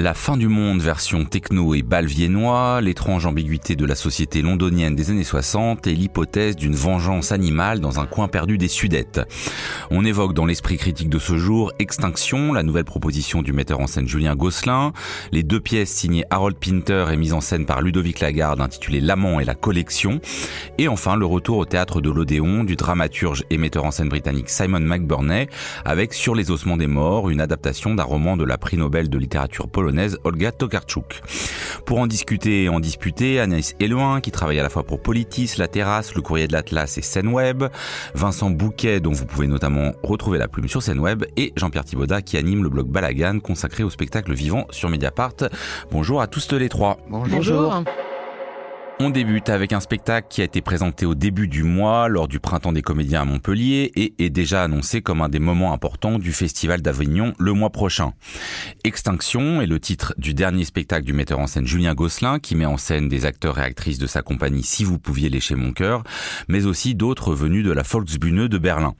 La fin du monde version techno et bal viennois, l'étrange ambiguïté de la société londonienne des années 60 et l'hypothèse d'une vengeance animale dans un coin perdu des Sudètes. On évoque dans l'esprit critique de ce jour Extinction, la nouvelle proposition du metteur en scène Julien Gosselin, les deux pièces signées Harold Pinter et mises en scène par Ludovic Lagarde intitulées L'amant et la collection, et enfin le retour au théâtre de l'Odéon du dramaturge et metteur en scène britannique Simon McBurney avec Sur les ossements des morts, une adaptation d'un roman de la prix Nobel de littérature polonaise Olga Tokarczuk. Pour en discuter et en disputer, Anaïs Eloin, qui travaille à la fois pour Politis, La Terrasse, Le Courrier de l'Atlas et Scène Vincent Bouquet, dont vous pouvez notamment retrouver la plume sur Scène et Jean-Pierre Thibaudat, qui anime le blog Balagan, consacré au spectacle vivant sur Mediapart. Bonjour à tous les trois. Bonjour. On débute avec un spectacle qui a été présenté au début du mois lors du Printemps des comédiens à Montpellier et est déjà annoncé comme un des moments importants du Festival d'Avignon le mois prochain. Extinction est le titre du dernier spectacle du metteur en scène Julien Gosselin qui met en scène des acteurs et actrices de sa compagnie Si vous pouviez lécher mon cœur, mais aussi d'autres venus de la Volksbühne de Berlin.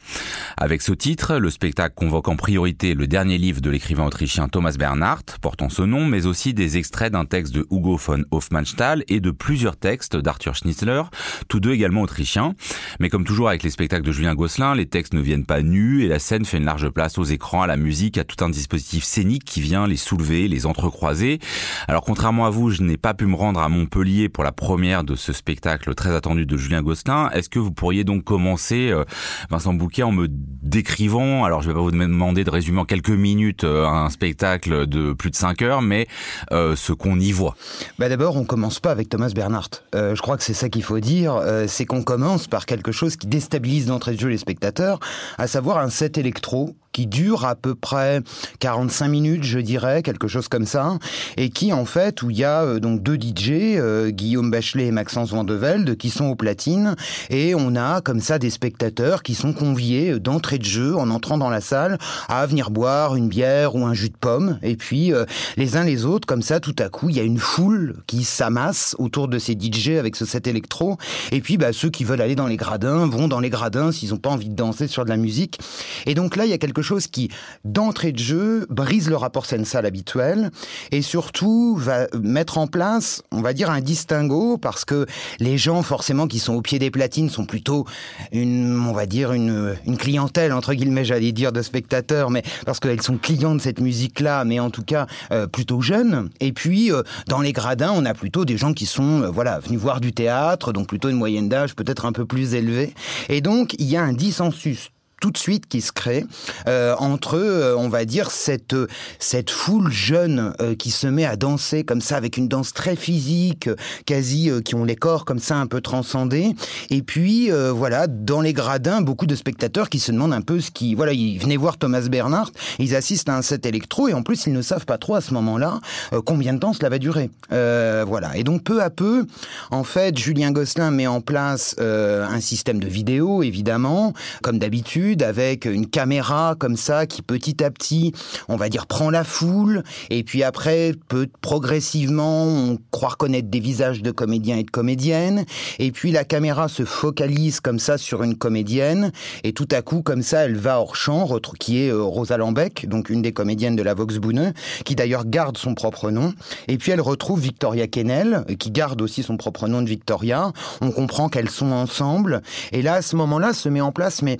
Avec ce titre, le spectacle convoque en priorité le dernier livre de l'écrivain autrichien Thomas Bernhardt portant ce nom, mais aussi des extraits d'un texte de Hugo von Hofmannsthal et de plusieurs textes d'Arthur Schnitzler, tous deux également autrichiens. Mais comme toujours avec les spectacles de Julien Gosselin, les textes ne viennent pas nus et la scène fait une large place aux écrans, à la musique, à tout un dispositif scénique qui vient les soulever, les entrecroiser. Alors contrairement à vous, je n'ai pas pu me rendre à Montpellier pour la première de ce spectacle très attendu de Julien Gosselin. Est-ce que vous pourriez donc commencer, euh, Vincent Bouquet, en me décrivant, alors je vais pas vous demander de résumer en quelques minutes euh, un spectacle de plus de 5 heures, mais euh, ce qu'on y voit. Bah D'abord, on commence pas avec Thomas Bernhardt. Euh, je crois que c'est ça qu'il faut dire, euh, c'est qu'on commence par quelque chose qui déstabilise d'entrée de jeu les spectateurs, à savoir un set électro qui dure à peu près 45 minutes, je dirais, quelque chose comme ça, et qui en fait où il y a euh, donc deux DJ, Guillaume Bachelet et Maxence Vandevelde, qui sont aux platines, et on a comme ça des spectateurs qui sont conviés d'entrée de jeu en entrant dans la salle à venir boire une bière ou un jus de pomme, et puis les uns les autres comme ça, tout à coup, il y a une foule qui s'amasse autour de ces DJ avec ce set électro, et puis bah, ceux qui veulent aller dans les gradins vont dans les gradins s'ils n'ont pas envie de danser sur de la musique, et donc là il y a quelque chose qui, d'entrée de jeu, brise le rapport scène-salle habituel et surtout va mettre en place, on va dire, un distinguo parce que les gens, forcément, qui sont au pied des platines sont plutôt une, on va dire, une, une clientèle, entre guillemets, j'allais dire, de spectateurs, mais parce qu'elles sont clients de cette musique-là, mais en tout cas, euh, plutôt jeunes. Et puis, euh, dans les gradins, on a plutôt des gens qui sont, euh, voilà, venus voir du théâtre, donc plutôt une moyenne d'âge peut-être un peu plus élevée. Et donc, il y a un dissensus tout de suite qui se crée euh, entre, euh, on va dire, cette, cette foule jeune euh, qui se met à danser comme ça, avec une danse très physique, quasi, qui ont les corps comme ça un peu transcendés. Et puis, voilà, dans les gradins, beaucoup de spectateurs qui se demandent un peu ce qui... Voilà, ils venaient voir Thomas Bernhardt, ils assistent à un set électro, et en plus, ils ne savent pas trop à ce moment-là combien de temps cela va durer. voilà. Et donc, peu à peu, en fait, Julien Gosselin met en place un système de vidéo, évidemment, comme d'habitude, avec une caméra comme ça qui petit à petit, on va dire, prend la foule. Et puis après peut progressivement on croit reconnaître des visages de comédiens et de comédiennes. Et puis la caméra se focalise comme ça sur une comédienne. Et tout à coup comme ça elle va hors champ qui est euh, Rosa Lambeck donc une des comédiennes de la Volksbühne qui d'ailleurs garde son propre nom. Et puis elle retrouve Victoria Kennel qui garde aussi son propre nom de Victoria. On comprend qu'elles sont ensemble. Et là à ce moment-là se met en place mais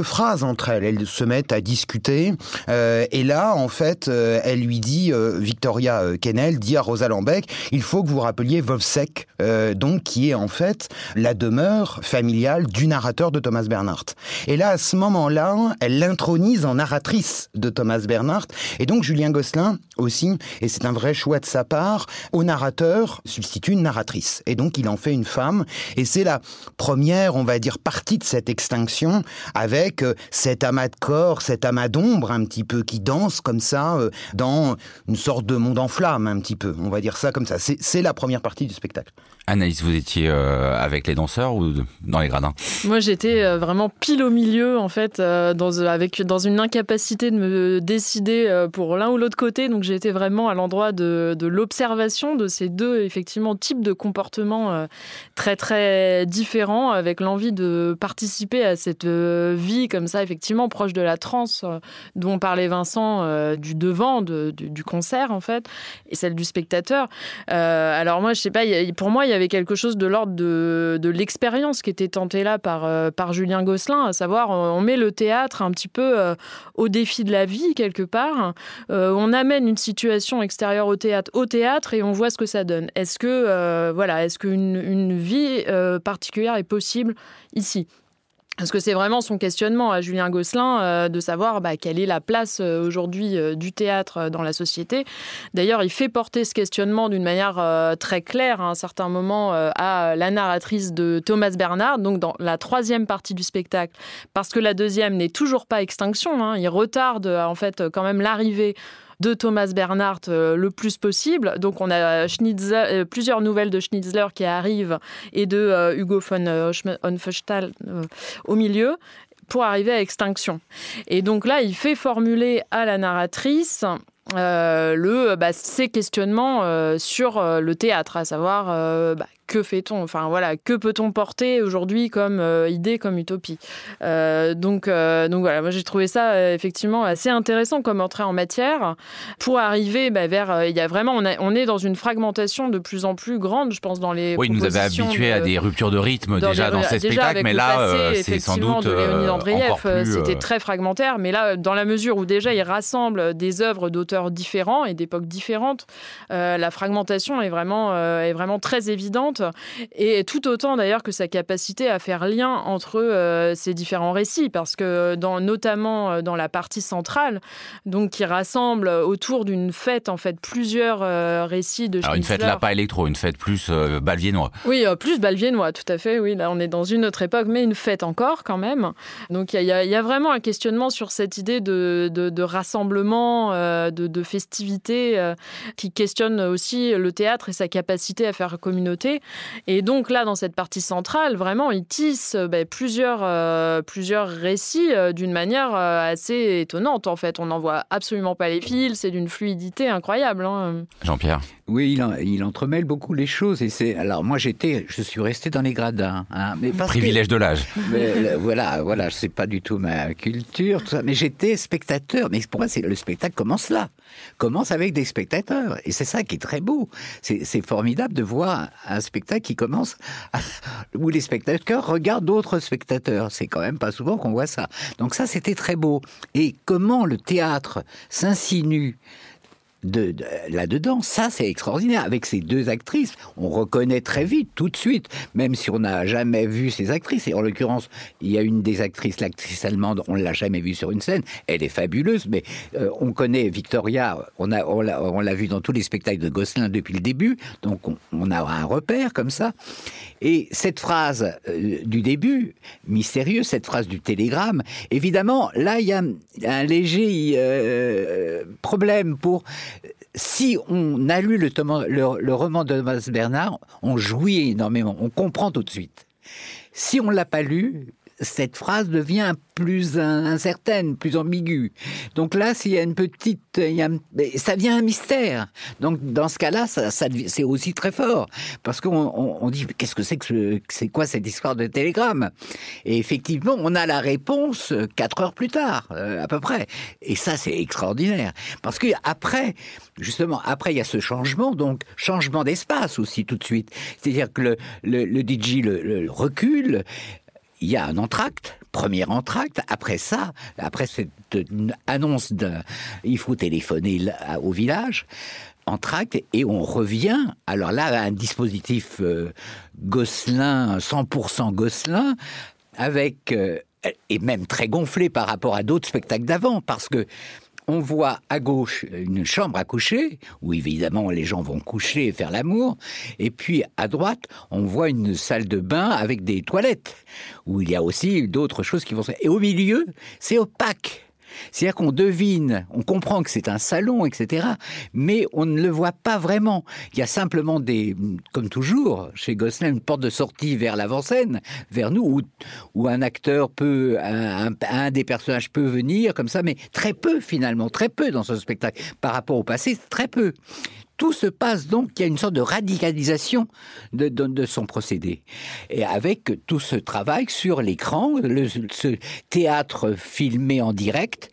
quelques phrases entre elles. Elles se mettent à discuter. Euh, et là, en fait, euh, elle lui dit, euh, Victoria Kennel dit à Rosa Lambeck, il faut que vous rappeliez Vovsek, donc qui est en fait la demeure familiale du narrateur de Thomas Bernhardt. Et là, à ce moment-là, elle l'intronise en narratrice de Thomas Bernhardt. Et donc Julien Gosselin aussi, et c'est un vrai choix de sa part, au narrateur substitue une narratrice. Et donc il en fait une femme. Et c'est la première, on va dire, partie de cette extinction avec cet amas de corps, cet amas d'ombre un petit peu qui danse comme ça euh, dans une sorte de monde en flamme un petit peu. On va dire ça comme ça. C'est la première partie du spectacle. Anaïs, vous étiez euh, avec les danseurs ou dans les gradins? Moi, j'étais euh, vraiment pile au milieu, en fait, euh, dans, avec, dans une incapacité de me décider pour l'un ou l'autre côté. Donc, j'étais vraiment à l'endroit de, l'observation de ces deux, effectivement, types de comportements très, très différents, avec l'envie de participer à cette vie comme ça, effectivement, proche de la transe dont parlait Vincent, du devant, de, du, du, concert, en fait, et celle du spectateur. alors, moi, je sais pas, pour moi, il y avait quelque chose de l'ordre de, de l'expérience qui était tentée là par, euh, par Julien Gosselin, à savoir on met le théâtre un petit peu euh, au défi de la vie quelque part. Euh, on amène une situation extérieure au théâtre au théâtre et on voit ce que ça donne. Est-ce que voilà, est-ce qu'une une vie particulière est possible ici? Parce que c'est vraiment son questionnement à Julien Gosselin euh, de savoir bah, quelle est la place euh, aujourd'hui euh, du théâtre dans la société. D'ailleurs, il fait porter ce questionnement d'une manière très claire à un certain moment à la narratrice de Thomas Bernard, donc dans la troisième partie du spectacle, parce que la deuxième n'est toujours pas extinction. Hein. il retarde en fait quand même l'arrivée de Thomas Bernhardt euh, le plus possible. Donc on a Schnitzler, euh, plusieurs nouvelles de Schnitzler qui arrivent et de euh, Hugo von Honfestal au milieu pour arriver à extinction. Et donc là, il fait formuler à la narratrice le, bah, ces questionnements sur le théâtre, à savoir bah, que fait-on Enfin voilà, que peut-on porter aujourd'hui comme euh, idée, comme utopie euh, Donc euh, donc voilà, moi j'ai trouvé ça effectivement assez intéressant comme entrée en matière pour arriver bah, vers. Il y a vraiment, on, on, est dans une fragmentation de plus en plus grande, je pense, dans les. Oui, nous avait habitués à des ruptures de rythme déjà dans ces spectacles, mais là, c'est sans doute de C'était très fragmentaire, mais là, dans la mesure où déjà il rassemble des œuvres d'auteurs différents et d'époques différentes, la fragmentation est vraiment est vraiment très évidente et tout autant d'ailleurs que sa capacité à faire lien entre euh, ces différents récits, parce que dans, notamment euh, dans la partie centrale, donc qui rassemble autour d'une fête en fait plusieurs euh, récits de. Alors une fête là pas électro, une fête plus balviennois. Oui, plus balviennois, tout à fait. Oui, là on est dans une autre époque, mais une fête encore quand même. Donc il y, y, a vraiment un questionnement sur cette idée de, de, de rassemblement, de, de, festivité, qui questionne aussi le théâtre et sa capacité à faire communauté. Et donc là, dans cette partie centrale, vraiment, il tisse euh, ben, plusieurs, euh, plusieurs récits euh, d'une manière assez étonnante, en fait. On n'en voit absolument pas les fils, c'est d'une fluidité incroyable. Hein. Jean-Pierre oui, il, entremêle beaucoup les choses. Et c'est alors moi j'étais, je suis resté dans les gradins. Hein, mais Privilège de l'âge. Voilà, voilà, c'est pas du tout ma culture, tout ça. Mais j'étais spectateur. Mais pour moi, c'est le spectacle commence là, commence avec des spectateurs. Et c'est ça qui est très beau. C'est formidable de voir un spectacle qui commence où les spectateurs regardent d'autres spectateurs. C'est quand même pas souvent qu'on voit ça. Donc ça, c'était très beau. Et comment le théâtre s'insinue de, là-dedans. Ça, c'est extraordinaire. Avec ces deux actrices, on reconnaît très vite, tout de suite, même si on n'a jamais vu ces actrices. Et en l'occurrence, il y a une des actrices, l'actrice allemande, on l'a jamais vue sur une scène. Elle est fabuleuse, mais euh, on connaît Victoria, on, a, on, l'a, vu dans tous les spectacles de Gosselin depuis le début, donc on, a un repère comme ça. Et cette phrase euh, du début, mystérieuse, cette phrase du télégramme, évidemment, là, il y a un léger euh, problème pour si on a lu le, roman de Thomas Bernard, on jouit énormément, on comprend tout de suite. Si on l'a pas lu, cette phrase devient plus incertaine, plus ambiguë. Donc là, s'il y a une petite, ça devient un mystère. Donc dans ce cas-là, c'est aussi très fort parce qu'on on, dit qu'est-ce que c'est que c'est quoi cette histoire de télégramme? Et effectivement, on a la réponse quatre heures plus tard, euh, à peu près. Et ça, c'est extraordinaire parce que après, justement, après il y a ce changement, donc changement d'espace aussi tout de suite. C'est-à-dire que le, DJ le recule, il y a un entracte, premier entracte. Après ça, après cette annonce de, il faut téléphoner au village, entracte et on revient. Alors là, un dispositif euh, Gosselin, 100% Gosselin, avec euh, et même très gonflé par rapport à d'autres spectacles d'avant, parce que on voit à gauche une chambre à coucher, où évidemment les gens vont coucher et faire l'amour, et puis à droite, on voit une salle de bain avec des toilettes, où il y a aussi d'autres choses qui vont se... Et au milieu, c'est opaque. C'est-à-dire qu'on devine, on comprend que c'est un salon, etc. Mais on ne le voit pas vraiment. Il y a simplement des, comme toujours, chez Gosselin, une porte de sortie vers l'avant-scène, vers nous, où, un acteur peut, un, des personnages peut venir comme ça, mais très peu finalement, très peu dans ce spectacle. Par rapport au passé, très peu tout se passe donc, il y a une sorte de radicalisation de, de, son procédé. Et avec tout ce travail sur l'écran, ce théâtre filmé en direct,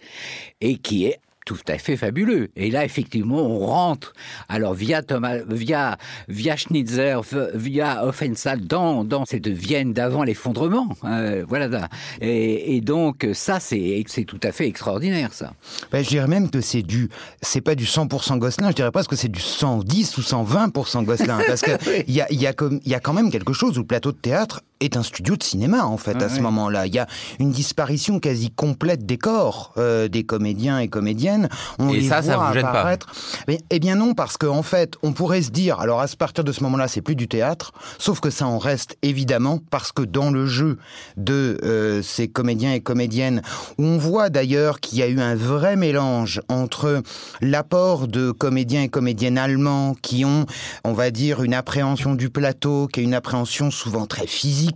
et qui est tout à fait fabuleux. Et là, effectivement, on rentre, alors via Thomas, via, via Schnitzer, via Offensa, dans, dans cette Vienne d'avant l'effondrement. Euh, voilà. Et, et, donc, ça, c'est, c'est tout à fait extraordinaire, ça. Ben, je dirais même que c'est du, c'est pas du 100% Gosselin, je dirais pas que c'est du 110 ou 120% Gosselin. parce qu'il y a, y, a y a quand même quelque chose où le plateau de théâtre est un studio de cinéma en fait à ce moment-là. Il y a une disparition quasi complète des corps euh, des comédiens et comédiennes. On et ça, ça vous gêne apparaître. pas Mais, Eh bien non, parce qu'en en fait, on pourrait se dire, alors à partir de ce moment-là, c'est plus du théâtre, sauf que ça en reste évidemment parce que dans le jeu de euh, ces comédiens et comédiennes, on voit d'ailleurs qu'il y a eu un vrai mélange entre l'apport de comédiens et comédiennes allemands qui ont, on va dire, une appréhension du plateau, qui est une appréhension souvent très physique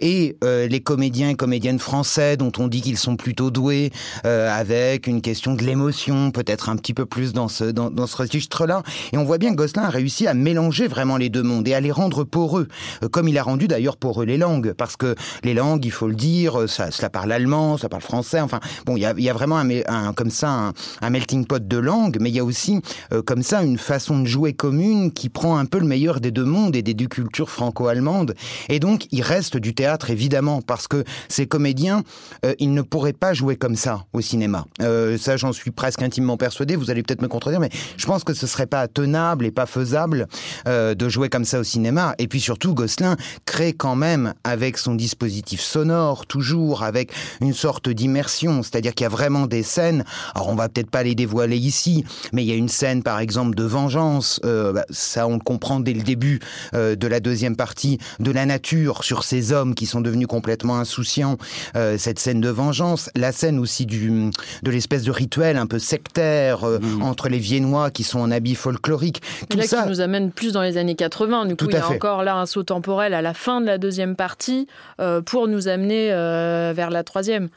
et euh, les comédiens et comédiennes français dont on dit qu'ils sont plutôt doués euh, avec une question de l'émotion, peut-être un petit peu plus dans ce dans, ce registre-là. Et on voit bien que Gosselin a réussi à mélanger vraiment les deux mondes et à les rendre poreux, euh, comme il a rendu d'ailleurs poreux les langues, parce que les langues, il faut le dire, ça, ça parle allemand, ça parle français. Enfin, bon, il y a, y a vraiment un, un, comme ça un, un, melting pot de langues, mais il y a aussi comme ça une façon de jouer commune qui prend un peu le meilleur des deux mondes et des deux cultures franco-allemandes. Et donc, il reste du théâtre, évidemment, parce que ces comédiens, euh, ils ne pourraient pas jouer comme ça au cinéma. Euh, ça, j'en suis presque intimement persuadé. Vous allez peut-être me contredire, mais je pense que ce serait pas tenable et pas faisable euh, de jouer comme ça au cinéma. Et puis surtout, Gosselin crée quand même, avec son dispositif sonore, toujours avec une sorte d'immersion, c'est-à-dire qu'il y a vraiment des scènes. Alors, on va peut-être pas les dévoiler ici, mais il y a une scène, par exemple, de vengeance. Bah, ça, on le comprend dès le début de la deuxième partie de la nature sur ces hommes qui sont devenus complètement insouciants, euh, cette scène de vengeance, la scène aussi du, de l'espèce de rituel un peu sectaire euh, mmh. entre les Viennois qui sont en habits folkloriques. Tout là, ça qui nous amène plus dans les années 80. Du coup, il y a encore là un saut temporel à la fin de la deuxième partie euh, pour nous amener vers la troisième.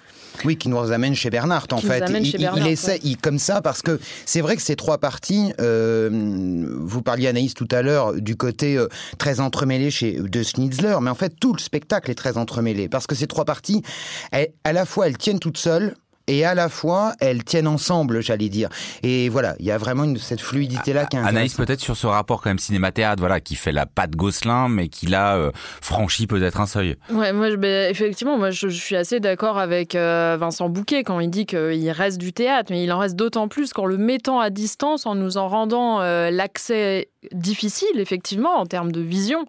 Oui, qui nous amène chez Bernard en fait. Il, il, essaie il, comme ça parce que c'est vrai que ces trois parties, vous parliez Anaïs tout à l'heure du côté très entremêlé chez de Schnitzler, mais en fait tout le spectacle est très entremêlé parce que ces trois parties, à la fois elles tiennent toutes seules, et à la fois elles tiennent ensemble, j'allais dire. Et voilà, il y a vraiment une, cette fluidité-là qui est Anaïs, peut-être sur ce rapport quand même cinéma-théâtre, voilà, qui fait la patte Gosselin, mais qui l'a euh, franchi peut-être un seuil. Ouais, moi, ben, effectivement, moi, je, suis assez d'accord avec euh, Vincent Bouquet quand il dit qu'il reste du théâtre, mais il en reste d'autant plus qu'en le mettant à distance, en nous en rendant euh, l'accès difficile, effectivement, en termes de vision.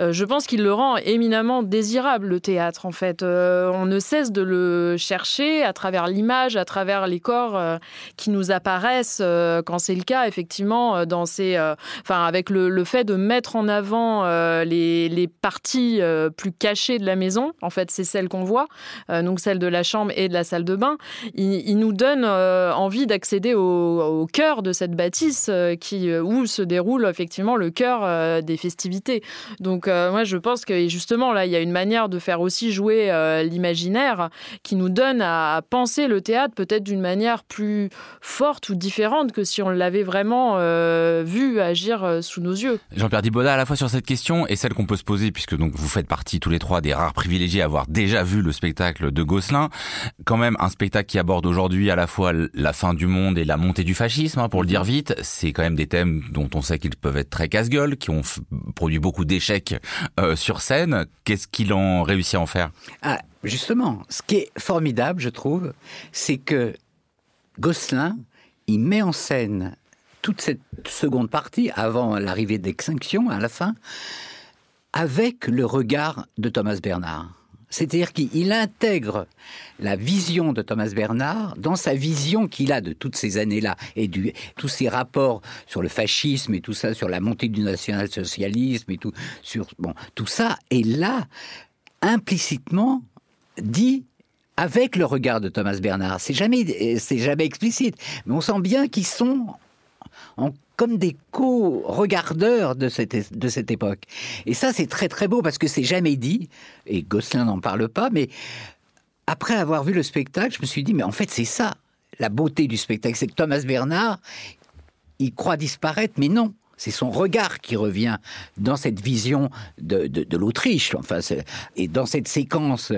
Euh, je pense qu'il le rend éminemment désirable, le théâtre, en fait. Euh, on ne cesse de le chercher à travers l'image, à travers les corps euh, qui nous apparaissent, quand c'est le cas, effectivement, dans ces, enfin, avec le, fait de mettre en avant les, les, parties plus cachées de la maison. En fait, c'est celles qu'on voit, donc celle de la chambre et de la salle de bain. Il, nous donne envie d'accéder au, au, cœur de cette bâtisse qui, où se déroule effectivement le cœur euh, des festivités. Donc euh, moi je pense que justement là il y a une manière de faire aussi jouer euh, l'imaginaire qui nous donne à penser le théâtre peut-être d'une manière plus forte ou différente que si on l'avait vraiment vu agir sous nos yeux. Jean-Pierre Diboda à la fois sur cette question et celle qu'on peut se poser puisque donc vous faites partie tous les trois des rares privilégiés à avoir déjà vu le spectacle de Gosselin, quand même un spectacle qui aborde aujourd'hui à la fois la fin du monde et la montée du fascisme hein, pour le dire vite, c'est quand même des thèmes dont on sait qu'ils peuvent être très casse-gueule, qui ont produit beaucoup d'échecs euh, sur scène. Qu'est-ce qu'il en réussit à en faire? Ah, Justement, ce qui est formidable, je trouve, c'est que Gosselin, il met en scène toute cette seconde partie, avant l'arrivée d'Extinction, à la fin, avec le regard de Thomas Bernard. C'est-à-dire qu'il intègre la vision de Thomas Bernard dans sa vision qu'il a de toutes ces années-là et du, tous ces rapports sur le fascisme et tout ça, sur la montée du national-socialisme et tout, sur, bon, tout ça est là, implicitement dit avec le regard de Thomas Bernard. C'est jamais, c'est jamais explicite, mais on sent bien qu'ils sont comme des co-regardeurs de cette, de cette époque. Et ça, c'est très très beau parce que c'est jamais dit, et Gosselin n'en parle pas, mais après avoir vu le spectacle, je me suis dit, mais en fait, c'est ça, la beauté du spectacle, c'est que Thomas Bernard, il croit disparaître, mais non. C'est son regard qui revient dans cette vision de, l'Autriche, enfin, et dans cette séquence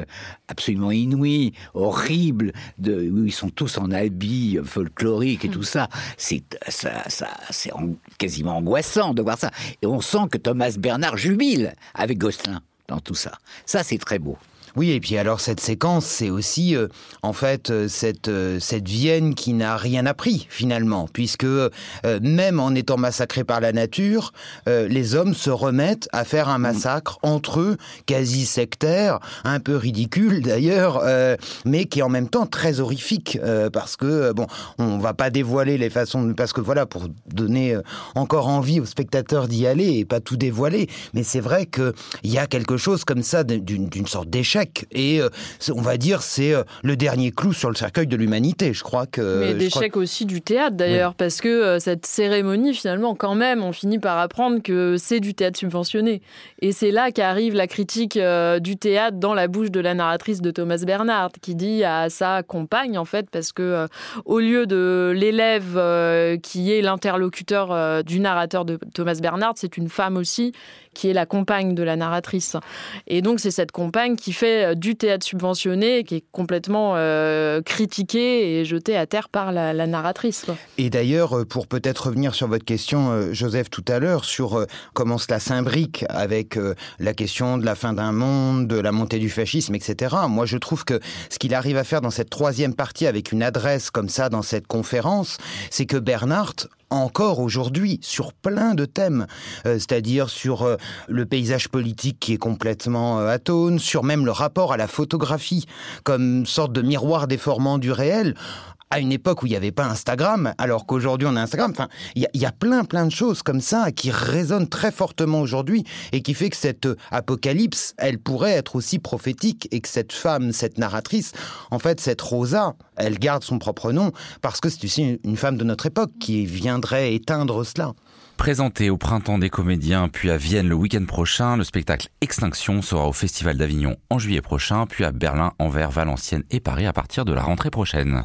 absolument inouïe, horrible, de, où ils sont tous en habits folkloriques et tout ça. C'est ça, ça c'est quasiment angoissant de voir ça. Et on sent que Thomas Bernard jubile avec Gosselin dans tout ça. Ça, c'est très beau. Oui, et puis alors cette séquence, c'est aussi euh, en fait euh, cette euh, cette Vienne qui n'a rien appris finalement, puisque même en étant massacrés par la nature, les hommes se remettent à faire un massacre entre eux, quasi sectaire, un peu ridicule d'ailleurs, mais qui est en même temps très horrifique parce que bon, on va pas dévoiler les façons, parce que voilà, pour donner encore envie aux spectateurs d'y aller et pas tout dévoiler, mais c'est vrai que il y a quelque chose comme ça d'une sorte d'échec et euh, on va dire c'est euh, le dernier clou sur le cercueil de l'humanité. Je crois que. Mais d'échec aussi du théâtre d'ailleurs, parce que euh, cette cérémonie finalement, quand même, on finit par apprendre que c'est du théâtre subventionné. Et c'est là qu'arrive la critique du théâtre dans la bouche de la narratrice de Thomas Bernard, qui dit à sa compagne en fait, parce que au lieu de l'élève qui est l'interlocuteur du narrateur de Thomas Bernard, c'est une femme aussi qui est la compagne de la narratrice. Et donc c'est cette compagne qui fait euh, du théâtre subventionné, qui est complètement euh, critiquée et jetée à terre par la, narratrice. Et d'ailleurs, euh, pour peut-être revenir sur votre question, Joseph, tout à l'heure, sur comment cela s'imbrique avec la question de la fin d'un monde, de la montée du fascisme, etc. Moi, je trouve que ce qu'il arrive à faire dans cette troisième partie, avec une adresse comme ça dans cette conférence, c'est que Bernard, encore aujourd'hui sur plein de thèmes, euh, c'est-à-dire sur euh, le paysage politique qui est complètement euh, atone, sur même le rapport à la photographie comme sorte de miroir déformant du réel à une époque où il n'y avait pas Instagram, alors qu'aujourd'hui on a Instagram. Enfin, il y, a plein, plein de choses comme ça qui résonnent très fortement aujourd'hui et qui fait que cette apocalypse, elle pourrait être aussi prophétique et que cette femme, cette narratrice, en fait, cette Rosa, elle garde son propre nom parce que c'est aussi une femme de notre époque qui viendrait éteindre cela. Présenté au Printemps des Comédiens, puis à Vienne le week-end prochain, le spectacle Extinction sera au Festival d'Avignon en juillet prochain, puis à Berlin, Anvers, Valenciennes et Paris à partir de la rentrée prochaine.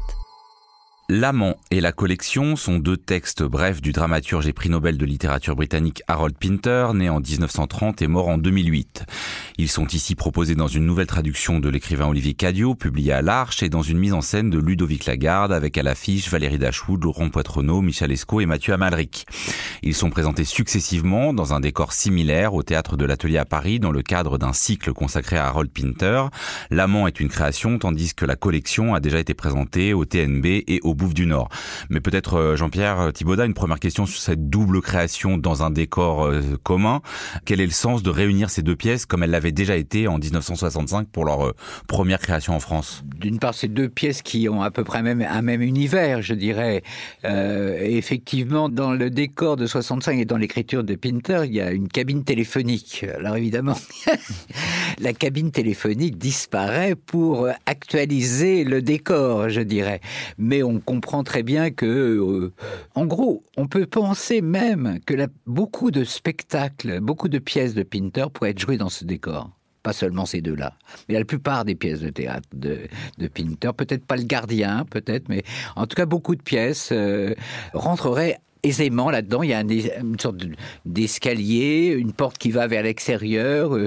L'amant et la collection sont deux textes brefs du dramaturge et prix Nobel de littérature britannique Harold Pinter, né en 1930 et mort en 2008. Ils sont ici proposés dans une nouvelle traduction de l'écrivain Olivier Cadio, publiée à l'Arche, et dans une mise en scène de Ludovic Lagarde, avec à l'affiche Valérie Dachwood, Laurent Poitrenaud, Michel Esco et Mathieu Amalric. Ils sont présentés successivement dans un décor similaire au théâtre de l'Atelier à Paris, dans le cadre d'un cycle consacré à Harold Pinter. L'amant est une création, tandis que la collection a déjà été présentée au TNB et au Bouffe du Nord. Mais peut-être euh, Jean-Pierre Thibaudat, une première question sur cette double création dans un décor euh, commun. Quel est le sens de réunir ces deux pièces comme elles l'avaient déjà été en 1965 pour leur euh, première création en France? D'une part, ces deux pièces qui ont à peu près même, un même univers, je dirais. effectivement, dans le décor de 65 et dans l'écriture de Pinter, il y a une cabine téléphonique. Alors évidemment, la cabine téléphonique disparaît pour actualiser le décor, je dirais. Mais on comprend très bien que, euh, en gros, on peut penser même que beaucoup de spectacles, beaucoup de pièces de Pinter pourraient être jouées dans ce décor. Pas seulement ces deux-là, mais la plupart des pièces de théâtre de, Pinter, peut-être pas le gardien, peut-être, mais en tout cas beaucoup de pièces euh, rentreraient aisément là-dedans. Il y a une sorte d'escalier, une porte qui va vers l'extérieur,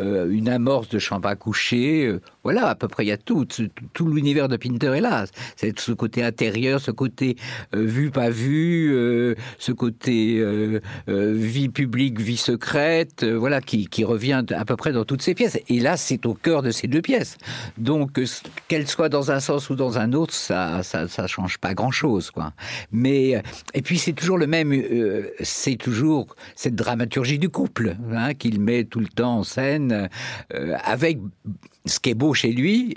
euh, une amorce de chambre à coucher, voilà, à peu près, il y a tout. Tout, l'univers de Pinter est là. C'est ce côté intérieur, ce côté euh, vu, pas vu, euh, ce côté euh, vie publique, vie secrète, voilà, qui, revient à peu près dans toutes ces pièces. Et là, c'est au cœur de ces deux pièces. Donc, qu'elles soient dans un sens ou dans un autre, ça, ça, change pas grand-chose, et puis, c'est toujours le même, c'est toujours cette dramaturgie du couple, hein, qu'il met tout le temps en scène, avec ce qui est beau chez lui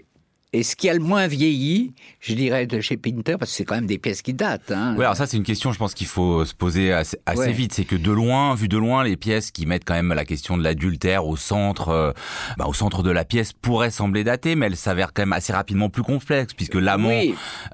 Et ce qui a le moins vieilli, je dirais, de chez Pinter, parce que c'est quand même des pièces qui datent. Hein. Oui, alors ça, c'est une question, je pense qu'il faut se poser assez, assez vite. C'est que de loin, vu de loin, les pièces qui mettent quand même la question de l'adultère au centre, euh, bah, au centre de la pièce pourraient sembler datées, mais elles s'avèrent quand même assez rapidement plus complexes, puisque l'amant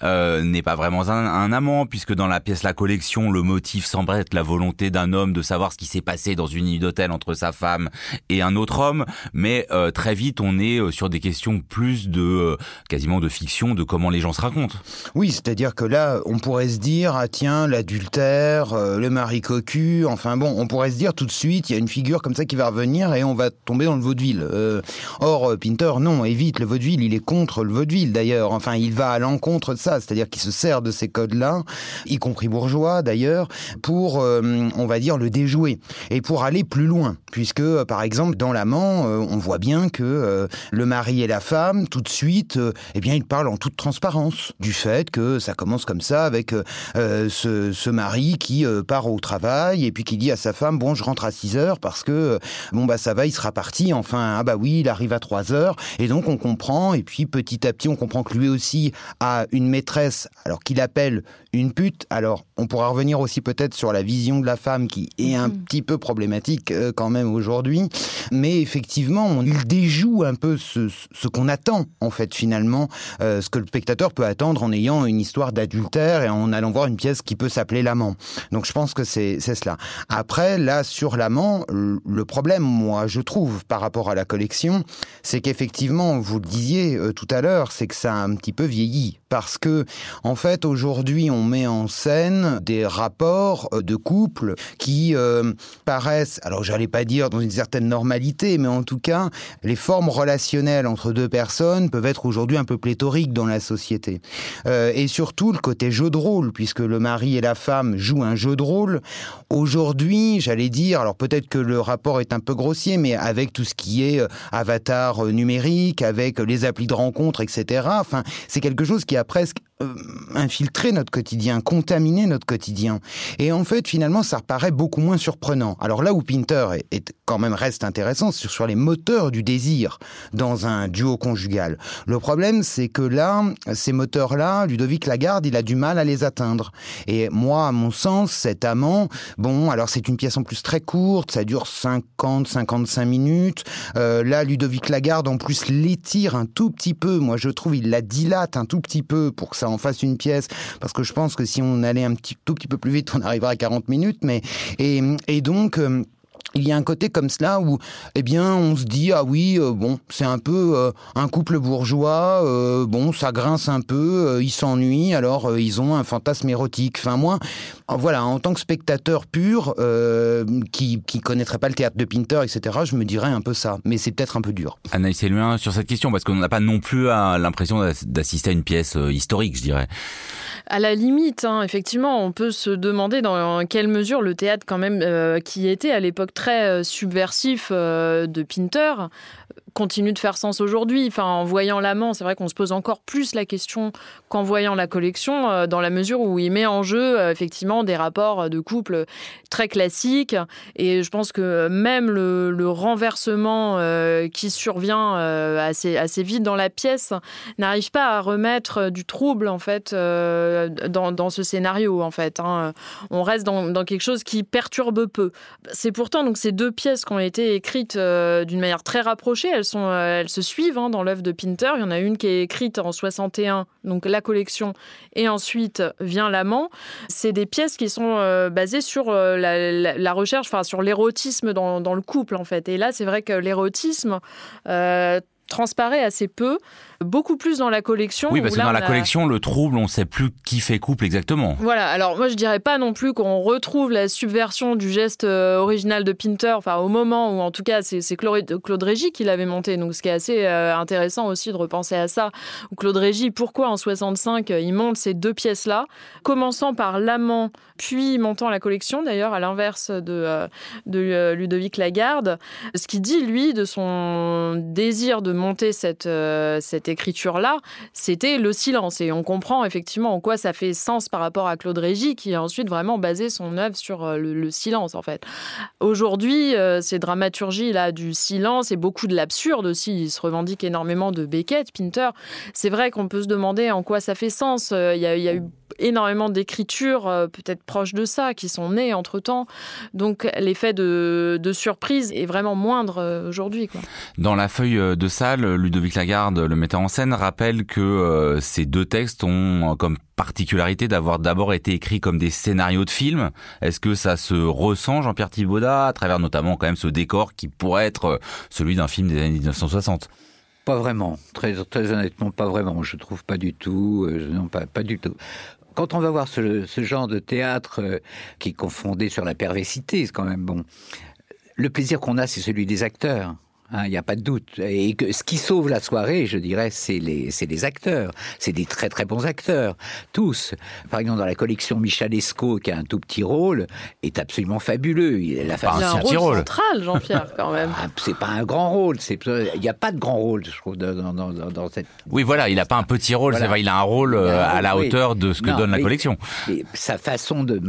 euh, n'est pas vraiment un, un, amant, puisque dans la pièce La Collection, le motif semble être la volonté d'un homme de savoir ce qui s'est passé dans une nuit d'hôtel entre sa femme et un autre homme, mais euh, très vite, on est sur des questions plus de quasiment de fiction de comment les gens se racontent. Oui, c'est-à-dire que là, on pourrait se dire, ah tiens, l'adultère, euh, le mari cocu, enfin bon, on pourrait se dire tout de suite, il y a une figure comme ça qui va revenir et on va tomber dans le vaudeville. Euh, or, euh, Pinter, non, évite le vaudeville, il est contre le vaudeville d'ailleurs, enfin, il va à l'encontre de ça, c'est-à-dire qu'il se sert de ces codes-là, y compris bourgeois d'ailleurs, pour, on va dire, le déjouer et pour aller plus loin, puisque, par exemple, dans l'amant, on voit bien que le mari et la femme, tout de suite, eh bien, ils parlent en toute transparence du fait que ça commence comme ça avec euh, euh, ce, ce, mari qui euh, part au travail et puis qui dit à sa femme bon je rentre à 6 heures parce que bon bah ça va il sera parti. Enfin ah bah oui il arrive à 3 heures. Et donc on comprend et puis petit à petit on comprend que lui aussi a une maîtresse alors qu'il appelle une pute. Alors on pourra revenir aussi peut-être sur la vision de la femme qui est un mhm. petit peu problématique quand même aujourd'hui. Mais effectivement on, il déjoue un peu ce, ce qu'on attend en fait finalement ce que le spectateur peut attendre en ayant une histoire d'adultère et en allant voir une pièce qui peut s'appeler L'amant. Donc je pense que c'est cela. Après, là, sur L'amant, le problème, moi, je trouve, par rapport à la collection, c'est qu'effectivement, vous le disiez euh, tout à l'heure, c'est que ça a un petit peu vieilli. Parce que, en fait, aujourd'hui, on met en scène des rapports euh, de couple qui euh, paraissent, alors j'allais pas dire dans une certaine normalité, mais en tout cas, les formes relationnelles entre deux personnes peuvent être aujourd'hui un peu pléthoriques dans la société. Euh, et surtout le côté jeu de rôle, puisque le mari et la femme jouent un jeu de rôle. Aujourd'hui, j'allais dire, alors peut-être que le rapport est un peu grossier, mais avec tout ce qui est euh, avatar euh, numérique, avec les applis de rencontre, etc. Enfin, c'est quelque chose qui a presque euh, infiltrer notre quotidien, contaminer notre quotidien. Et en fait, finalement, ça paraît beaucoup moins surprenant. Alors là où Pinter est, quand même reste intéressant, c'est sur les moteurs du désir dans un duo conjugal. Le problème, c'est que là, ces moteurs-là, Ludovic Lagarde, il a du mal à les atteindre. Et moi, à mon sens, cet amant, bon, alors c'est une pièce en plus très courte, ça dure 50, 55 minutes. Euh, là, Ludovic Lagarde, en plus, l'étire un tout petit peu. Moi, je trouve, il la dilate un tout petit peu pour que ça en fasse une pièce, parce que je pense que si on allait un petit, tout petit peu plus vite, on arriverait à 40 minutes, mais, et, donc, euh, il y a un côté comme cela où, eh bien, on se dit ah oui, euh, bon, c'est un peu euh, un couple bourgeois, bon, ça grince un peu, ils s'ennuient, alors ils ont un fantasme érotique. Enfin moi, voilà, en tant que spectateur pur, qui qui connaîtrait pas le théâtre de Pinter, etc., je me dirais un peu ça, mais c'est peut-être un peu dur. Anaïs Eluin, sur cette question, parce qu'on n'a pas non plus l'impression d'assister à une pièce historique, je dirais. À la limite, hein, effectivement, on peut se demander dans quelle mesure le théâtre, quand même, qui était à l'époque très euh, subversif euh, de Pinter continue de faire sens aujourd'hui. En voyant l'amant, c'est vrai qu'on se pose encore plus la question qu'en voyant la collection, euh, dans la mesure où il met en jeu euh, effectivement des rapports de couple très classiques. Et je pense que même le, renversement euh, qui survient assez, vite dans la pièce n'arrive pas à remettre du trouble en fait dans, ce scénario. En fait, hein. on reste dans, quelque chose qui perturbe peu. C'est pourtant donc ces deux pièces qui ont été écrites d'une manière très rapprochée euh, elles se suivent hein, dans l'œuvre de Pinter. Il y en a une qui est écrite en 61, donc la collection, et ensuite vient l'amant. C'est des pièces qui sont euh, basées sur euh, la, recherche, enfin sur l'érotisme dans, dans, le couple en fait. Et là, c'est vrai que l'érotisme transparaît assez peu beaucoup plus dans la collection. Oui, parce que dans la collection, le trouble, on ne sait plus qui fait couple exactement. Voilà, alors moi je dirais pas non plus qu'on retrouve la subversion du geste euh, original de Pinter, enfin au moment où en tout cas c'est Claude Régis qui l'avait monté, donc ce qui est assez euh, intéressant aussi de repenser à ça. Claude Régis, pourquoi en 65 euh, il monte ces deux pièces-là, commençant par l'amant, puis montant la collection d'ailleurs, à l'inverse de, de Ludovic Lagarde, ce qui dit lui de son désir de monté cette, cette écriture-là, c'était le silence. Et on comprend effectivement en quoi ça fait sens par rapport à Claude Régis, qui a ensuite vraiment basé son œuvre sur euh, le, silence, en fait. Aujourd'hui, ces dramaturgies-là du silence et beaucoup de l'absurde aussi, il se revendique énormément de Beckett, Pinter. C'est vrai qu'on peut se demander en quoi ça fait sens. Il y y a eu énormément d'écritures peut-être proches de ça qui sont nées entre-temps. Donc l'effet de, de surprise est vraiment moindre aujourd'hui. Dans la feuille euh, de salle, Ludovic Lagarde, le metteur en scène, rappelle que euh, ces deux textes ont euh, comme particularité d'avoir d'abord été écrits comme des scénarios de films. Est-ce que ça se ressent, Jean-Pierre Thibaudat, à travers notamment quand même ce décor qui pourrait être celui d'un film des années 1960 pas vraiment, très, très honnêtement, pas vraiment. Je trouve pas du tout, non pas, pas du tout quand on va voir ce, genre de théâtre qui est confondé sur la perversité, c'est quand même bon. Le plaisir qu'on a, c'est celui des acteurs. Hein, il n'y a pas de doute. Et que ce qui sauve la soirée, je dirais, c'est les, c'est les acteurs. C'est des très très bons acteurs, tous. Par exemple, dans la collection Michel Esco, qui a un tout petit rôle, est absolument fabuleux. Il, a, un, un rôle central, Jean-Pierre, quand même. Ah, c'est pas un grand rôle. Il n'y a pas de grand rôle, je trouve, dans, dans, dans, cette. Oui, voilà, il n'a pas un petit rôle. il a un rôle euh, à la hauteur de ce que donne la collection. sa façon de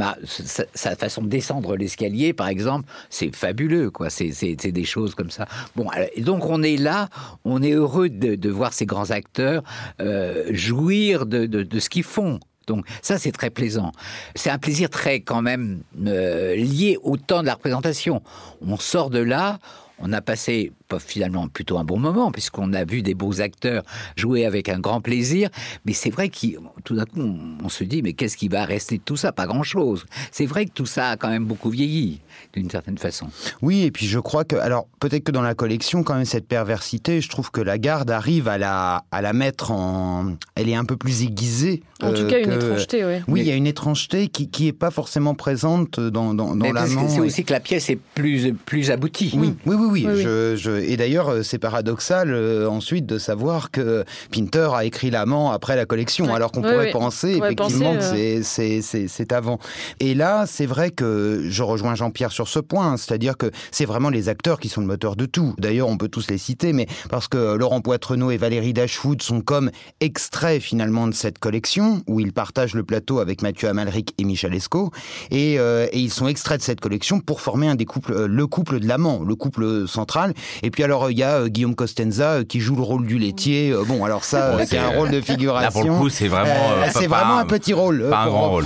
sa, façon de descendre l'escalier, par exemple, c'est fabuleux, quoi. C'est, c'est, c'est des choses comme ça. Bon, et donc on est là, on est heureux de, voir ces grands acteurs euh, jouir de, ce qu'ils font. Donc ça c'est très plaisant. C'est un plaisir très quand même euh, lié au temps de la représentation. On sort de là, on a passé finalement plutôt un bon moment, puisqu'on a vu des beaux acteurs jouer avec un grand plaisir. Mais c'est vrai que tout d'un coup, on, se dit, mais qu'est-ce qui va rester de tout ça? Pas grand-chose. C'est vrai que tout ça a quand même beaucoup vieilli, d'une certaine façon. Oui, et puis je crois que, alors peut-être que dans la collection, quand même, cette perversité, je trouve que la garde arrive à la, à la mettre en... Elle est un peu plus aiguisée. En tout cas, une étrangeté, oui. Oui, il y a une étrangeté qui n'est est pas forcément présente dans, dans, dans l'amant. C'est aussi que la pièce est plus, plus aboutie. Oui, oui, oui. oui, Je, je, et d'ailleurs, euh, c'est paradoxal euh, ensuite de savoir que Pinter a écrit l'amant après la collection, alors qu'on pourrait penser effectivement que euh. c'est avant. Et là, c'est vrai que je rejoins Jean-Pierre sur ce point, c'est-à-dire que c'est vraiment les acteurs qui sont le moteur de tout. D'ailleurs, on peut tous les citer, mais parce que Laurent Poitrenaud et Valérie Dashwood sont comme extraits finalement de cette collection, où ils partagent le plateau avec Mathieu Amalric et Michel Esco, et, et ils sont extraits de cette collection pour former un des couples, le couple de l'amant, le couple central. Et puis alors, il y a euh, Guillaume Costenza euh, qui joue le rôle du laitier. Euh, bon, alors ça, c'est un rôle de figuration. Là, pour le coup, c'est vraiment. c'est vraiment un, petit rôle. Pas un grand rôle.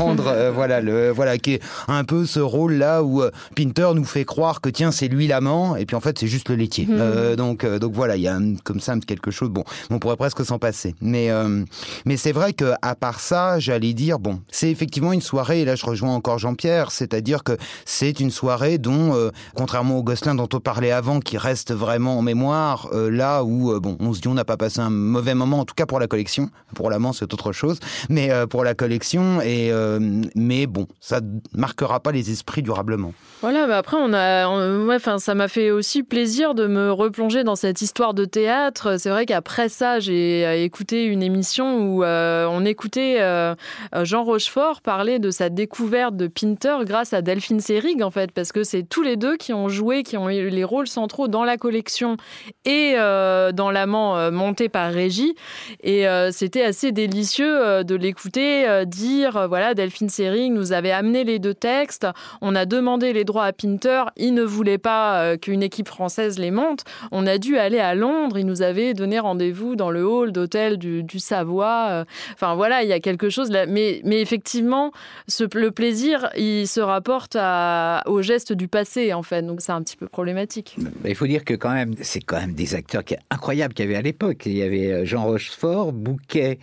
voilà, le, voilà, qui est un peu ce rôle-là où Pinter nous fait croire que tiens, c'est lui l'amant, et puis en fait, c'est juste le laitier. Mhm. donc, donc voilà, il y a comme ça quelque chose. Bon, on pourrait presque s'en passer. Mais, mais c'est vrai que à part ça, j'allais dire, bon, c'est effectivement une soirée, et là, je rejoins encore Jean-Pierre, c'est-à-dire que c'est une soirée dont, contrairement au Gosselin dont on parlait avant, qui reste vraiment en mémoire, euh, là où euh, bon, on se dit on n'a pas passé un mauvais moment, en tout cas pour la collection. Pour l'amant, c'est autre chose, mais euh, pour la collection. Et mais bon, ça marquera pas les esprits durablement. Voilà, bah après on a, ouais, enfin ça m'a fait aussi plaisir de me replonger dans cette histoire de théâtre. C'est vrai qu'après ça, j'ai écouté une émission où on écoutait Jean Rochefort parler de sa découverte de Pinter grâce à Delphine Seyrig en fait, parce que c'est tous les deux qui ont joué, qui ont eu les rôles centraux dans la collection et euh, dans l'amant euh, monté par Régie. Et euh, c'était assez délicieux de l'écouter dire voilà, Delphine Seyrig nous avait amené les deux textes, on a demandé les droits à Pinter, il ne voulait pas qu'une équipe française les monte. On a dû aller à Londres, il nous avait donné rendez-vous dans le hall d'hôtel du, Savoie. Enfin voilà, il y a quelque chose là. Mais, mais effectivement, ce, le plaisir, il se rapporte à, au geste du passé, en fait. Donc c'est un petit peu problématique. Il faut dire que quand même, c'est quand même des acteurs qui, incroyables qu'il y avait à l'époque. Il y avait euh, Jean Rochefort, Bouquet,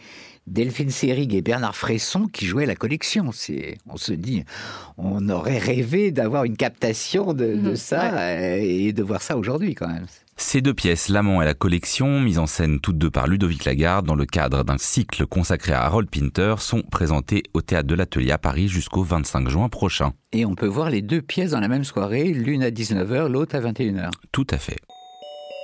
Delphine Seyrig et Bernard Fresson qui jouaient la collection. C'est, on se dit, on aurait rêvé d'avoir une captation de, mhm. ça et de voir ça aujourd'hui quand même. Ces deux pièces, L'amant et la collection, mises en scène toutes deux par Ludovic Lagarde dans le cadre d'un cycle consacré à Harold Pinter, sont présentées au théâtre de l'Atelier à Paris jusqu'au 25 juin prochain. Et on peut voir les deux pièces dans la même soirée, l'une à 19h, l'autre à 21h. Tout à fait.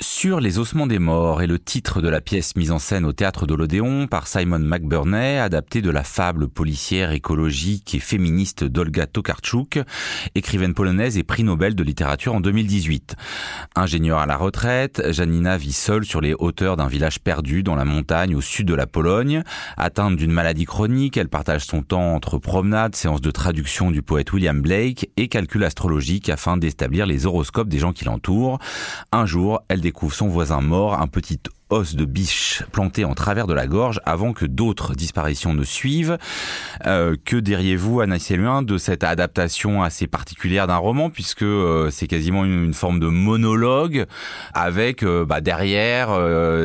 Sur les ossements des morts est le titre de la pièce mise en scène au théâtre de l'Odéon par Simon McBurney, adapté de la fable policière écologique et féministe d'Olga Tokarczuk, écrivaine polonaise et prix Nobel de littérature en 2018. Ingénieure à la retraite, Janina vit seule sur les hauteurs d'un village perdu dans la montagne au sud de la Pologne. Atteinte d'une maladie chronique, elle partage son temps entre promenades, séances de traduction du poète William Blake et calculs astrologiques afin d'établir les horoscopes des gens qui l'entourent. Un jour, elle découvre son voisin mort, un petit os de biche planté en travers de la gorge avant que d'autres disparitions ne suivent. Euh, que diriez-vous, Anna Luin, de cette adaptation assez particulière d'un roman, puisque euh, c'est quasiment une, forme de monologue avec euh, bah, derrière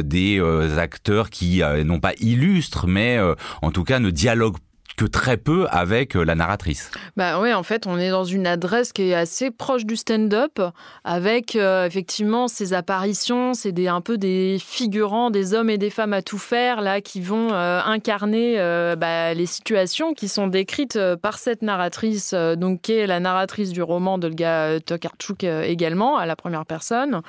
des acteurs qui non pas illustrent, mais en tout cas ne dialoguent que très peu avec euh, la narratrice. Bah oui, en fait, on est dans une adresse qui est assez proche du stand-up, avec euh, effectivement ces apparitions, c'est des, un peu des figurants, des hommes et des femmes à tout faire, là, qui vont euh, incarner bah, les situations qui sont décrites par cette narratrice, donc qui est la narratrice du roman d'Olga Tokarczuk également, à la première personne.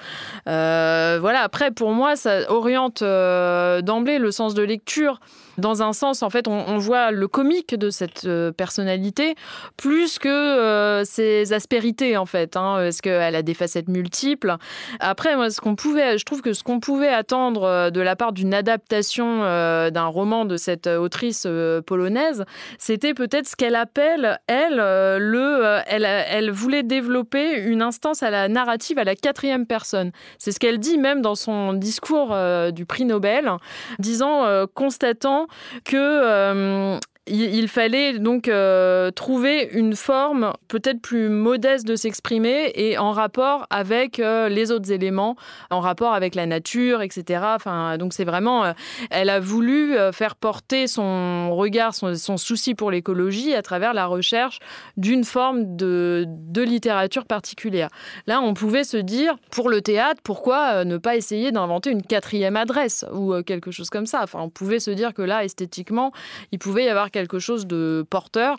voilà, après, pour moi, ça oriente d'emblée le sens de lecture dans un sens, en fait, on, voit le comique de cette euh, personnalité plus que euh, ses aspérités, en fait, hein, parce qu'elle a des facettes multiples? Après, moi, ce pouvait, je trouve que ce qu'on pouvait attendre euh, de la part d'une adaptation d'un roman de cette autrice polonaise, c'était peut-être ce qu'elle appelle, elle, le, elle, elle voulait développer une instance à la narrative à la quatrième personne. C'est ce qu'elle dit même dans son discours du prix Nobel, disant, constatant que il fallait donc euh, trouver une forme peut-être plus modeste de s'exprimer et en rapport avec euh, les autres éléments, en rapport avec la nature, etc. Enfin, donc c'est vraiment, euh, elle a voulu faire porter son regard, son, souci pour l'écologie à travers la recherche d'une forme de, de, littérature particulière. Là, on pouvait se dire, pour le théâtre, pourquoi ne pas essayer d'inventer une quatrième adresse ou quelque chose comme ça. Enfin, on pouvait se dire que là, esthétiquement, il pouvait y avoir quelque chose de porteur,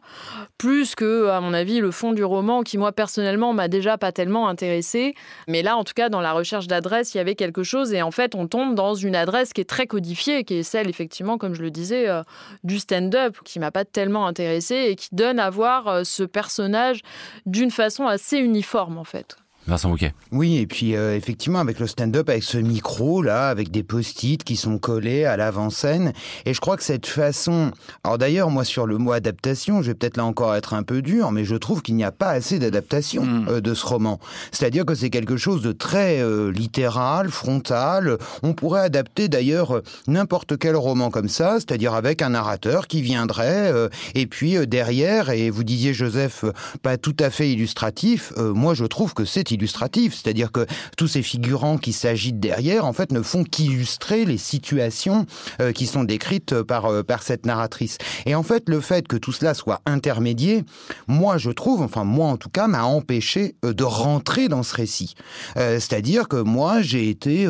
plus que, à mon avis, le fond du roman qui, moi, personnellement, m'a déjà pas tellement intéressé. Mais là, en tout cas, dans la recherche d'adresse, il y avait quelque chose. Et en fait, on tombe dans une adresse qui est très codifiée, qui est celle, effectivement, comme je le disais, euh, du stand-up, qui m'a pas tellement intéressé et qui donne à voir euh, ce personnage d'une façon assez uniforme, en fait. Vincent Bouquet. Oui, et puis euh, effectivement avec le stand-up, avec ce micro là, avec des post-it qui sont collés à l'avant-scène, et je crois que cette façon. Alors d'ailleurs, moi sur le mot adaptation, je vais peut-être là encore être un peu dur, mais je trouve qu'il n'y a pas assez d'adaptation hmm. euh, de ce roman. C'est-à-dire que c'est quelque chose de très euh, littéral, frontal. On pourrait adapter d'ailleurs n'importe quel roman comme ça, c'est-à-dire avec un narrateur qui viendrait, et puis derrière, et vous disiez Joseph, pas tout à fait illustratif. moi, je trouve que c'est illustratif, c'est-à-dire que tous ces figurants qui s'agitent derrière, en fait, ne font qu'illustrer les situations euh, qui sont décrites par, euh, par cette narratrice. Et en fait, le fait que tout cela soit intermédié, moi, je trouve, enfin, moi en tout cas, m'a empêché euh, de rentrer dans ce récit. c'est-à-dire que moi, j'ai été,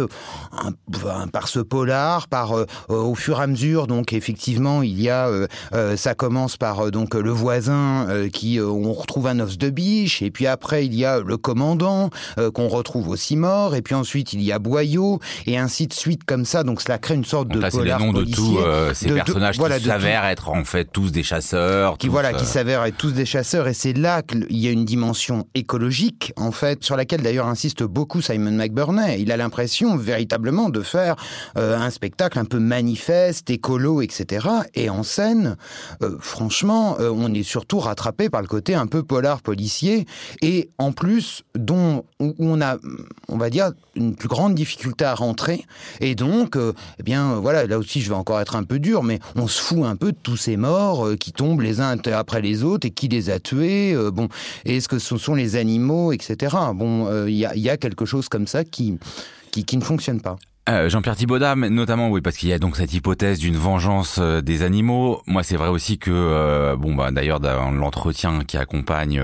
par ce polar, par, au fur et à mesure, donc effectivement, il y a, ça commence par donc le voisin qui, on retrouve un os de biche, et puis après, il y a le commandant, euh, qu'on retrouve aussi mort, et puis ensuite il y a Boyau, et ainsi de suite comme ça. Donc cela crée une sorte de c'est les noms de tous euh, ces personnages qui s'avèrent être en fait tous des chasseurs. Qui voilà, qui euh, s'avèrent être tous des chasseurs, et c'est là qu'il y a une dimension écologique en fait, sur laquelle d'ailleurs insiste beaucoup Simon McBurney. Il a l'impression véritablement de faire un spectacle un peu manifeste, écolo, etc. Et en scène, franchement, on est surtout rattrapé par le côté un peu polar policier, et en plus dont où on a, on va dire, une plus grande difficulté à rentrer. Et donc, euh, eh bien, voilà, là aussi, je vais encore être un peu dur, mais on se fout un peu de tous ces morts euh, qui tombent les uns après les autres et qui les a tués. Euh, bon, est-ce que ce sont les animaux, etc. Bon, il y a, y, a, quelque chose comme ça qui, qui, qui ne fonctionne pas. Euh, Jean-Pierre Thibaudat, notamment, oui, parce qu'il y a donc cette hypothèse d'une vengeance euh, des animaux. Moi, c'est vrai aussi que, euh, bon, bah, d'ailleurs, dans l'entretien qui accompagne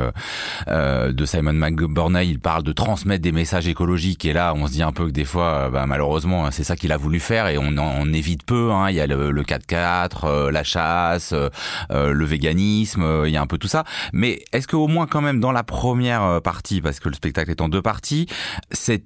de Simon McBurney, il parle de transmettre des messages écologiques. Et là, on se dit un peu que des fois, bah, malheureusement, c'est ça qu'il a voulu faire et on en évite peu. Hein. Il y a le, le 4x4, la chasse, le véganisme, il y a un peu tout ça. Mais est-ce qu'au moins, quand même, dans la première partie, parce que le spectacle est en deux parties, c'est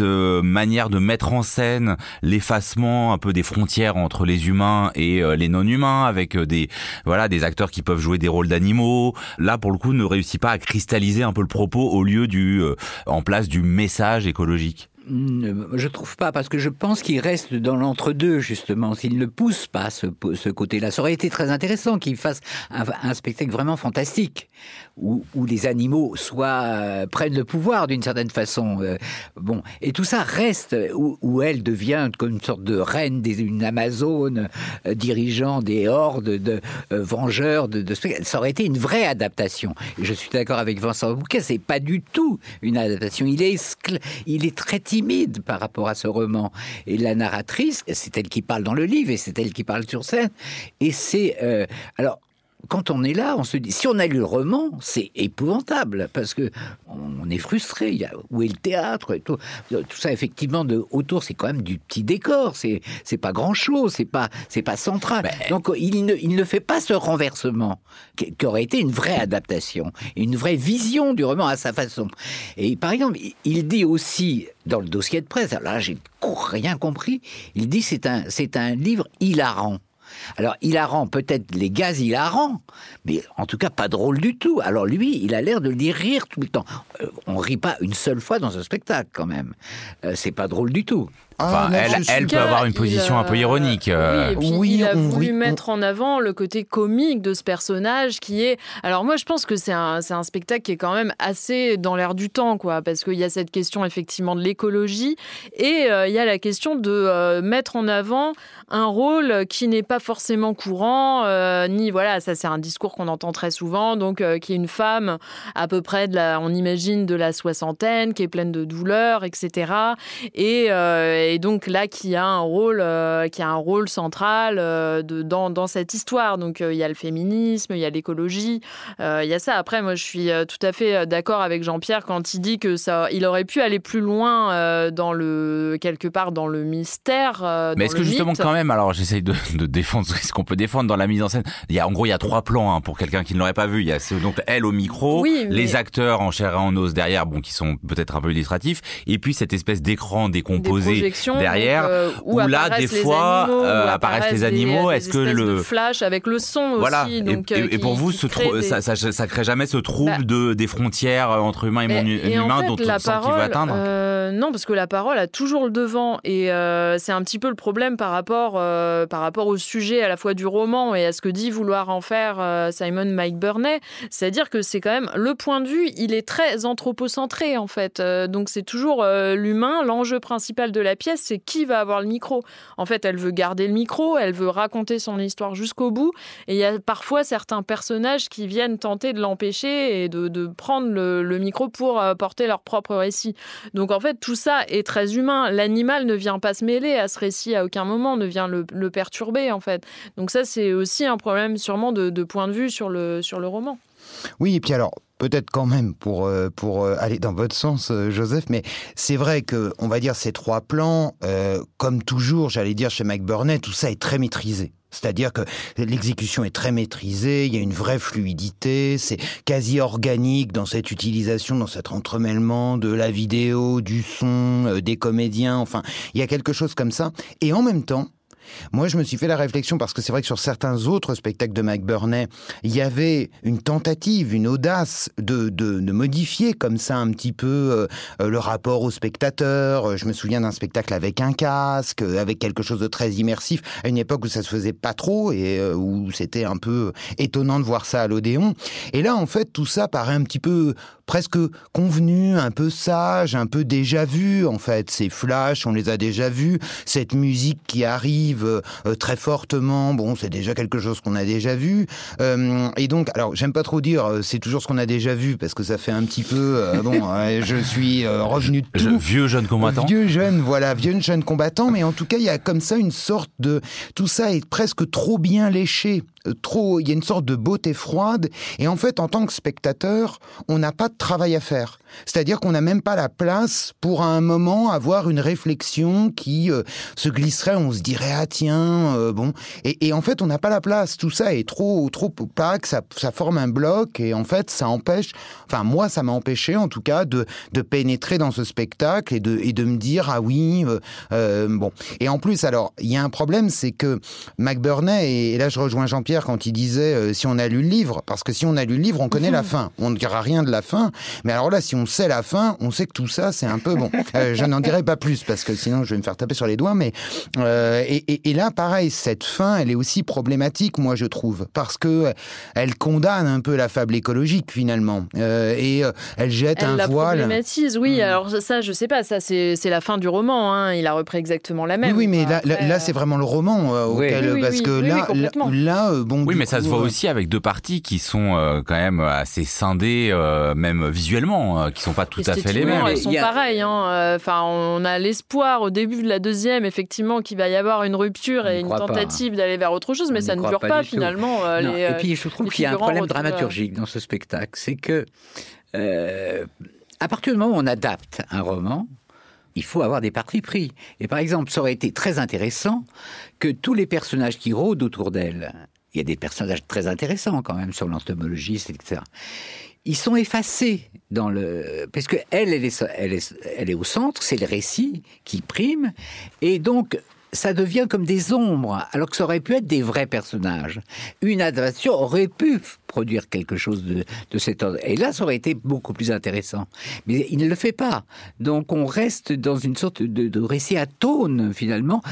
euh, manière de mettre en scène l'effacement un peu des frontières entre les humains et euh, les non-humains avec euh, des voilà des acteurs qui peuvent jouer des rôles d'animaux. Là pour le coup ne réussit pas à cristalliser un peu le propos au lieu du en place du message écologique. Je trouve pas, parce que je pense qu'il reste dans l'entre-deux, justement, s'il ne pousse pas ce, ce côté-là. Ça aurait été très intéressant qu'il fasse un, spectacle vraiment fantastique, où, les animaux soient, euh, prennent le pouvoir d'une certaine façon. Euh, bon, et tout ça reste, où, où, elle devient comme une sorte de reine, des, une Amazone, euh, dirigeant des hordes de vengeurs. Ça aurait été une vraie adaptation. Je suis d'accord avec Vincent Bouquet, c'est pas du tout une adaptation. Il est, il est très timide par rapport à ce roman. Et la narratrice, c'est elle qui parle dans le livre et c'est elle qui parle sur scène. Et c'est euh, alors quand on est là, on se dit, si on a lu le roman, c'est épouvantable parce que on est frustré. Il y a, où est le théâtre et tout, tout ça effectivement de autour, c'est quand même du petit décor. C'est c'est pas grand chose. C'est pas c'est pas central. Donc il ne il ne fait pas ce renversement qui, aurait été une vraie adaptation, une vraie vision du roman à sa façon. Et par exemple, il dit aussi dans le dossier de presse. Alors là, j'ai rien compris. Il dit c'est un c'est un livre hilarant. Alors, hilarant, peut-être les gaz hilarants, mais en tout cas pas drôle du tout. Alors lui, il a l'air de dire rire tout le temps. Euh, on rit pas une seule fois dans un spectacle, quand même. Euh, c'est pas drôle du tout. Ah, elle, peut avoir une position un peu ironique. Euh. Oui, il a voulu mettre en avant le côté comique de ce personnage qui est. Alors moi, je pense que c'est un, un spectacle qui est quand même assez dans l'air du temps, quoi, parce qu'il y a cette question effectivement de l'écologie et il y a la question de mettre en avant un rôle qui n'est pas forcément courant, euh, ni voilà, ça c'est un discours qu'on entend très souvent, donc euh, qui est une femme à peu près de la, on imagine de la soixantaine, qui est pleine de douleurs, etc. Euh, et, donc là qui a un rôle, qui a un rôle central de, dans, dans cette histoire. Donc il y a le féminisme, il y a l'écologie, il y a ça. Après, moi je suis tout à fait d'accord avec Jean-Pierre quand il dit que ça, il aurait pu aller plus loin dans le quelque part dans le mystère. Mais est-ce que justement quand même alors j'essaye de, de, défendre ce qu'on peut défendre dans la mise en scène. Il y a, en gros, il y a trois plans hein, pour quelqu'un qui ne l'aurait pas vu. Il y a donc elle au micro, les acteurs en chair et en os derrière, bon, qui sont peut-être un peu illustratifs, et puis cette espèce d'écran décomposé derrière, euh, où, là, des fois, euh, apparaissent les animaux. Est-ce que le flash avec le son voilà. aussi donc, et, et, pour vous, ce ça, ça, ça, crée jamais ce trouble bah de des frontières entre humain et, et humain dont on sent qu'il veut atteindre euh, Non, parce que la parole a toujours le devant, et c'est un petit peu le problème par rapport euh, par rapport au sujet à la fois du roman et à ce que dit vouloir en faire euh, Simon Mike Burney. C'est-à-dire que c'est quand même le point de vue, il est très anthropocentré en fait. Euh, donc c'est toujours l'humain, l'enjeu principal de la pièce, c'est qui va avoir le micro. En fait, elle veut garder le micro, elle veut raconter son histoire jusqu'au bout. Et il y a parfois certains personnages qui viennent tenter de l'empêcher et de, prendre le, micro pour porter leur propre récit. Donc en fait, tout ça est très humain. L'animal ne vient pas se mêler à ce récit à aucun moment, ne vient le, perturber en fait. Donc ça c'est aussi un problème sûrement de, point de vue sur le, sur le roman. Oui, et puis alors peut-être quand même pour euh, pour euh, aller dans votre sens, euh, Joseph, mais c'est vrai que on va dire ces trois plans, comme toujours, j'allais dire chez Mike Burnett, tout ça est très maîtrisé. C'est-à-dire que l'exécution est très maîtrisée, il y a une vraie fluidité, c'est quasi organique dans cette utilisation, dans cet entremêlement de la vidéo, du son, des comédiens, enfin, il y a quelque chose comme ça. Et en même temps, moi, je me suis fait la réflexion parce que c'est vrai que sur certains autres spectacles de McBurney, il y avait une tentative, une audace de, de, de modifier comme ça un petit peu euh, le rapport au spectateur. Je me souviens d'un spectacle avec un casque, avec quelque chose de très immersif, à une époque où ça se faisait pas trop et euh, où c'était un peu étonnant de voir ça à l'Odéon. Et là, en fait, tout ça paraît un petit peu presque convenu, un peu sage, un peu déjà vu en fait. Ces flashs, on les a déjà vus. Cette musique qui arrive euh, très fortement, bon, c'est déjà quelque chose qu'on a déjà vu. Euh, et donc, alors, j'aime pas trop dire, euh, c'est toujours ce qu'on a déjà vu parce que ça fait un petit peu, bon, je suis revenu de tout. vieux jeune combattant. Vieux jeune, voilà, vieux jeune combattant. Mais en tout cas, il y a comme ça une sorte de, tout ça est presque trop bien léché trop, il y a une sorte de beauté froide. Et en fait, en tant que spectateur, on n'a pas de travail à faire. C'est-à-dire qu'on n'a même pas la place pour à un moment avoir une réflexion qui euh, se glisserait, on se dirait ah tiens euh, bon et, et, en fait on n'a pas la place. Tout ça est trop trop opaque, ça, ça forme un bloc et en fait ça empêche. Enfin moi ça m'a empêché en tout cas de, de pénétrer dans ce spectacle et de et de me dire ah oui euh, bon et en plus alors il y a un problème c'est que McBurney et, et, là je rejoins Jean-Pierre quand il disait si on a lu le livre parce que si on a lu le livre on connaît mmh. la fin on ne dira rien de la fin mais alors là si on sait la fin, on sait que tout ça, c'est un peu bon. Euh, je n'en dirai pas plus parce que sinon je vais me faire taper sur les doigts. Mais euh, et, et, et, là, pareil, cette fin, elle est aussi problématique, moi je trouve, parce que elle condamne un peu la fable écologique finalement euh, et euh, elle jette elle un la voile. Problématise, oui. Mmh. Alors ça, je sais pas. Ça, c'est la fin du roman. Hein. Il a repris exactement la même. Oui, oui mais là, là, c'est vraiment le roman euh, auquel, oui, oui, parce oui, que là, là, là, bon. Oui, mais ça se voit aussi avec deux parties qui sont euh, quand même assez scindées, euh, même visuellement, qui sont pas tout à fait les mêmes. Elles sont a... pareilles. Hein. Enfin, on a l'espoir au début de la deuxième, effectivement, qu'il va y avoir une rupture et une tentative d'aller vers autre chose, mais on ça ne dure pas, pas finalement. Euh, les, et puis je trouve qu'il y a un problème dramaturgique dans ce spectacle, c'est que euh, à partir du moment où on adapte un roman, il faut avoir des partis pris. Et par exemple, ça aurait été très intéressant que tous les personnages qui rôdent autour d'elle, il y a des personnages très intéressants quand même sur l'entomologiste, etc ils sont effacés dans le parce que elle elle est elle est elle est au centre c'est le récit qui prime. Et donc ça devient comme des ombres, alors que ça aurait pu être des vrais personnages. Une adaptation aurait pu produire quelque chose de, de cet ordre. Et là, ça aurait été beaucoup plus intéressant. Mais il ne le fait pas. Donc on reste dans une sorte de, de récit atone, finalement.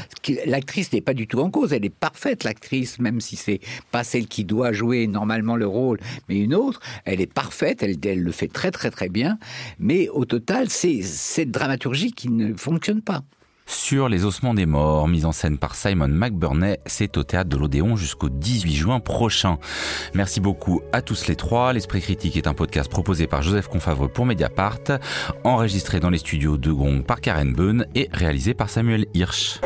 L'actrice n'est pas du tout en cause. Elle est parfaite, l'actrice, même si c'est pas celle qui doit jouer normalement le rôle, mais une autre. Elle est parfaite, elle, elle le fait très très très bien. Mais au total, c'est cette dramaturgie qui ne fonctionne pas sur Les ossements des morts, mise en scène par Simon McBurney. C'est au théâtre de l'Odéon jusqu'au 18 juin prochain. Merci beaucoup à tous les trois. L'Esprit critique est un podcast proposé par Joseph Confavreux pour Mediapart, enregistré dans les studios de Gong par Karen Beun et réalisé par Samuel Hirsch.